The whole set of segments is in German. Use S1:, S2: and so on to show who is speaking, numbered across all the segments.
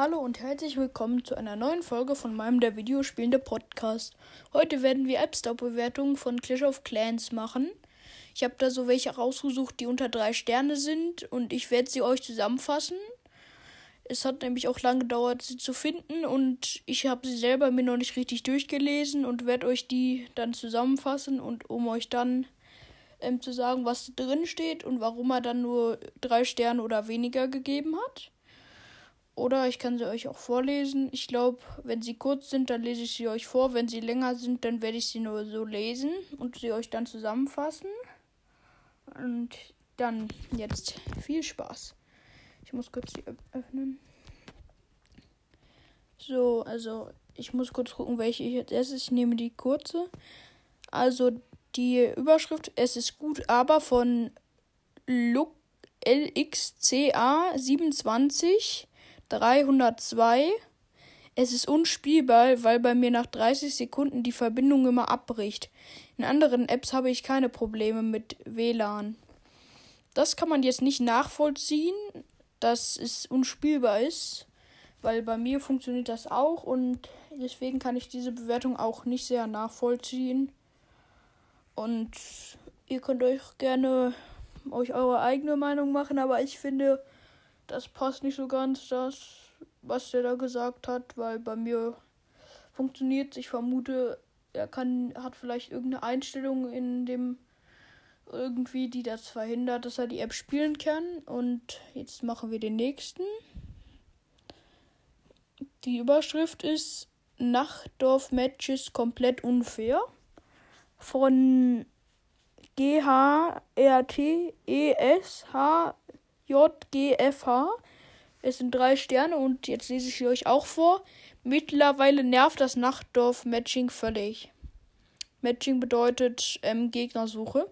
S1: Hallo und herzlich willkommen zu einer neuen Folge von meinem der Videospielende Podcast. Heute werden wir App Store Bewertungen von Clash of Clans machen. Ich habe da so welche rausgesucht, die unter drei Sterne sind und ich werde sie euch zusammenfassen. Es hat nämlich auch lange gedauert, sie zu finden und ich habe sie selber mir noch nicht richtig durchgelesen und werde euch die dann zusammenfassen und um euch dann ähm, zu sagen, was drin steht und warum er dann nur drei Sterne oder weniger gegeben hat. Oder ich kann sie euch auch vorlesen. Ich glaube, wenn sie kurz sind, dann lese ich sie euch vor. Wenn sie länger sind, dann werde ich sie nur so lesen und sie euch dann zusammenfassen. Und dann jetzt viel Spaß. Ich muss kurz die öffnen. So, also ich muss kurz gucken, welche ich jetzt erstes. Ich nehme die kurze. Also die Überschrift Es ist gut, aber von LXCA 27 302. Es ist unspielbar, weil bei mir nach 30 Sekunden die Verbindung immer abbricht. In anderen Apps habe ich keine Probleme mit WLAN. Das kann man jetzt nicht nachvollziehen, dass es unspielbar ist, weil bei mir funktioniert das auch und deswegen kann ich diese Bewertung auch nicht sehr nachvollziehen. Und ihr könnt euch gerne euch eure eigene Meinung machen, aber ich finde, das passt nicht so ganz, das, was der da gesagt hat, weil bei mir funktioniert Ich vermute, er kann, hat vielleicht irgendeine Einstellung in dem irgendwie, die das verhindert, dass er die App spielen kann. Und jetzt machen wir den nächsten. Die Überschrift ist Nachtdorf Matches komplett unfair. Von G H R T E S H JGFH. Es sind drei Sterne und jetzt lese ich sie euch auch vor. Mittlerweile nervt das Nachtdorf-Matching völlig. Matching bedeutet ähm, Gegnersuche.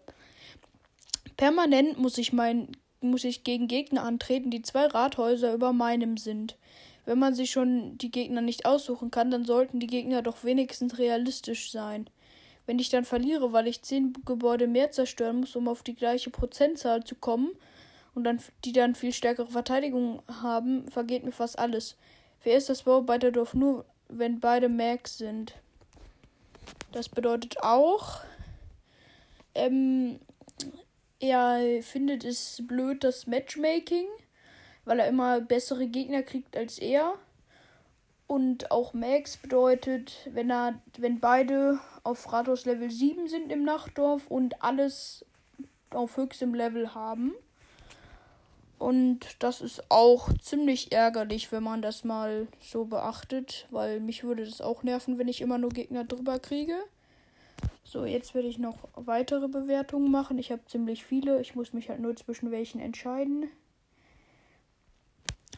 S1: Permanent muss ich, mein, muss ich gegen Gegner antreten, die zwei Rathäuser über meinem sind. Wenn man sich schon die Gegner nicht aussuchen kann, dann sollten die Gegner doch wenigstens realistisch sein. Wenn ich dann verliere, weil ich zehn Gebäude mehr zerstören muss, um auf die gleiche Prozentzahl zu kommen, und dann, die dann viel stärkere Verteidigung haben, vergeht mir fast alles. Wer ist das Bauarbeiterdorf nur, wenn beide Max sind? Das bedeutet auch, ähm, er findet es blöd, das Matchmaking, weil er immer bessere Gegner kriegt als er. Und auch Max bedeutet, wenn er, wenn beide auf Rathaus Level 7 sind im Nachtdorf und alles auf höchstem Level haben. Und das ist auch ziemlich ärgerlich, wenn man das mal so beachtet, weil mich würde das auch nerven, wenn ich immer nur Gegner drüber kriege. So, jetzt werde ich noch weitere Bewertungen machen. Ich habe ziemlich viele. Ich muss mich halt nur zwischen welchen entscheiden.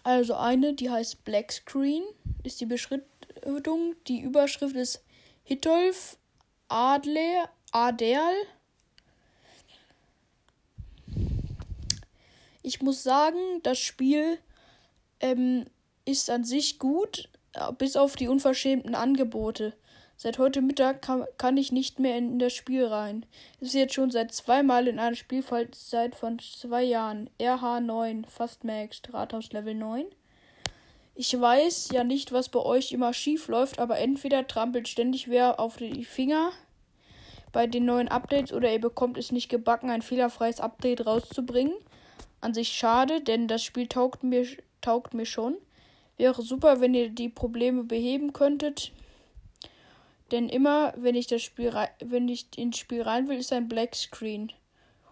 S1: Also eine, die heißt Black Screen, ist die Beschriftung. Die Überschrift ist Hitolf Adler Aderl Ich muss sagen, das Spiel ähm, ist an sich gut, bis auf die unverschämten Angebote. Seit heute Mittag kann, kann ich nicht mehr in das Spiel rein. Es ist jetzt schon seit zweimal in einer Spielzeit von zwei Jahren. RH9, fast Max, Rathaus Level 9. Ich weiß ja nicht, was bei euch immer schief läuft, aber entweder trampelt ständig wer auf die Finger bei den neuen Updates oder ihr bekommt es nicht gebacken, ein fehlerfreies Update rauszubringen an sich schade, denn das Spiel taugt mir, taugt mir schon. Wäre super, wenn ihr die Probleme beheben könntet. Denn immer, wenn ich das Spiel wenn ich ins Spiel rein will, ist ein Black Screen.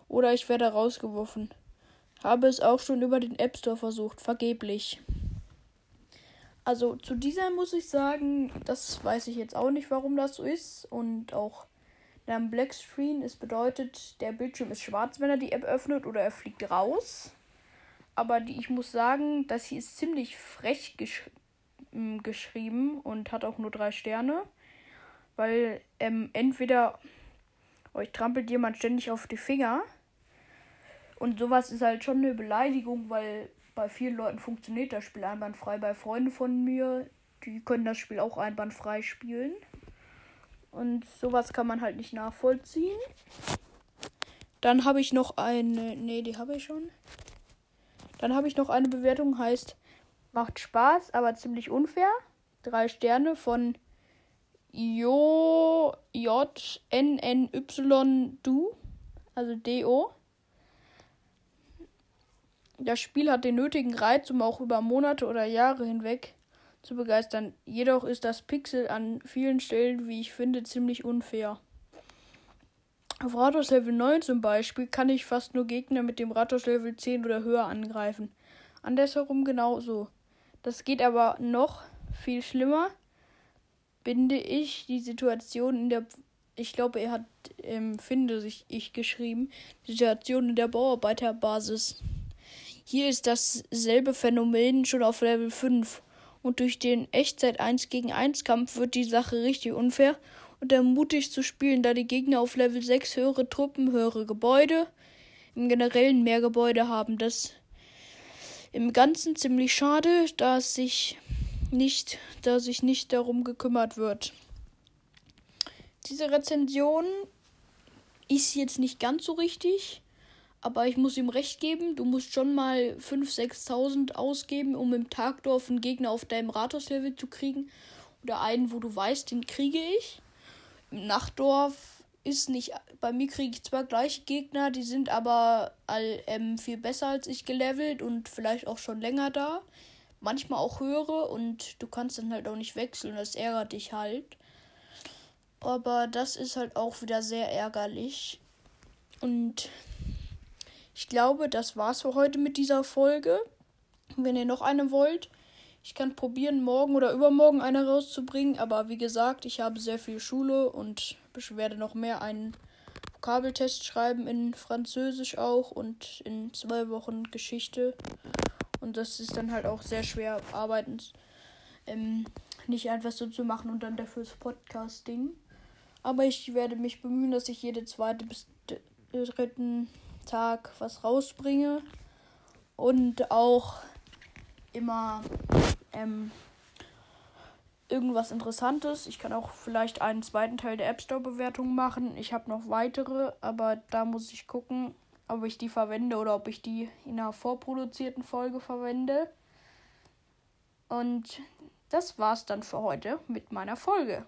S1: Oder ich werde rausgeworfen. Habe es auch schon über den App Store versucht, vergeblich. Also zu dieser muss ich sagen, das weiß ich jetzt auch nicht, warum das so ist. Und auch dann Black Screen. Es bedeutet, der Bildschirm ist schwarz, wenn er die App öffnet oder er fliegt raus. Aber die, ich muss sagen, das hier ist ziemlich frech gesch mm, geschrieben und hat auch nur drei Sterne. Weil ähm, entweder euch trampelt jemand ständig auf die Finger. Und sowas ist halt schon eine Beleidigung, weil bei vielen Leuten funktioniert das Spiel einwandfrei. Bei Freunden von mir, die können das Spiel auch einwandfrei spielen. Und sowas kann man halt nicht nachvollziehen. Dann habe ich noch eine. Nee, die habe ich schon. Dann habe ich noch eine Bewertung, heißt macht Spaß, aber ziemlich unfair. Drei Sterne von Jo J N N Y Du, also D O. Das Spiel hat den nötigen Reiz, um auch über Monate oder Jahre hinweg zu begeistern. Jedoch ist das Pixel an vielen Stellen, wie ich finde, ziemlich unfair. Auf Rathaus Level 9 zum Beispiel kann ich fast nur Gegner mit dem Rathaus Level 10 oder höher angreifen. Andersherum genauso. Das geht aber noch viel schlimmer, binde ich die Situation in der. Ich glaube, er hat ähm, finde sich ich geschrieben. Die Situation in der Bauarbeiterbasis. Hier ist dasselbe Phänomen schon auf Level 5. Und durch den Echtzeit 1 gegen 1 Kampf wird die Sache richtig unfair und ermutigt zu spielen, da die Gegner auf Level 6 höhere Truppen, höhere Gebäude, im Generellen mehr Gebäude haben. Das im Ganzen ziemlich schade, da sich nicht, da sich nicht darum gekümmert wird. Diese Rezension ist jetzt nicht ganz so richtig. Aber ich muss ihm recht geben, du musst schon mal 5.000, 6.000 ausgeben, um im Tagdorf einen Gegner auf deinem Rathauslevel zu kriegen. Oder einen, wo du weißt, den kriege ich. Im Nachtdorf ist nicht. Bei mir kriege ich zwar gleiche Gegner, die sind aber all, ähm, viel besser als ich gelevelt und vielleicht auch schon länger da. Manchmal auch höhere und du kannst dann halt auch nicht wechseln. Das ärgert dich halt. Aber das ist halt auch wieder sehr ärgerlich. Und ich glaube, das war's für heute mit dieser Folge. Wenn ihr noch eine wollt, ich kann probieren, morgen oder übermorgen eine rauszubringen. Aber wie gesagt, ich habe sehr viel Schule und werde noch mehr einen Vokabeltest schreiben in Französisch auch und in zwei Wochen Geschichte. Und das ist dann halt auch sehr schwer, arbeiten ähm, nicht einfach so zu machen und dann dafür das Podcasting. Aber ich werde mich bemühen, dass ich jede zweite bis dritten Tag was rausbringe und auch immer ähm, irgendwas Interessantes. Ich kann auch vielleicht einen zweiten Teil der App Store Bewertung machen. Ich habe noch weitere, aber da muss ich gucken, ob ich die verwende oder ob ich die in einer vorproduzierten Folge verwende. Und das war's dann für heute mit meiner Folge.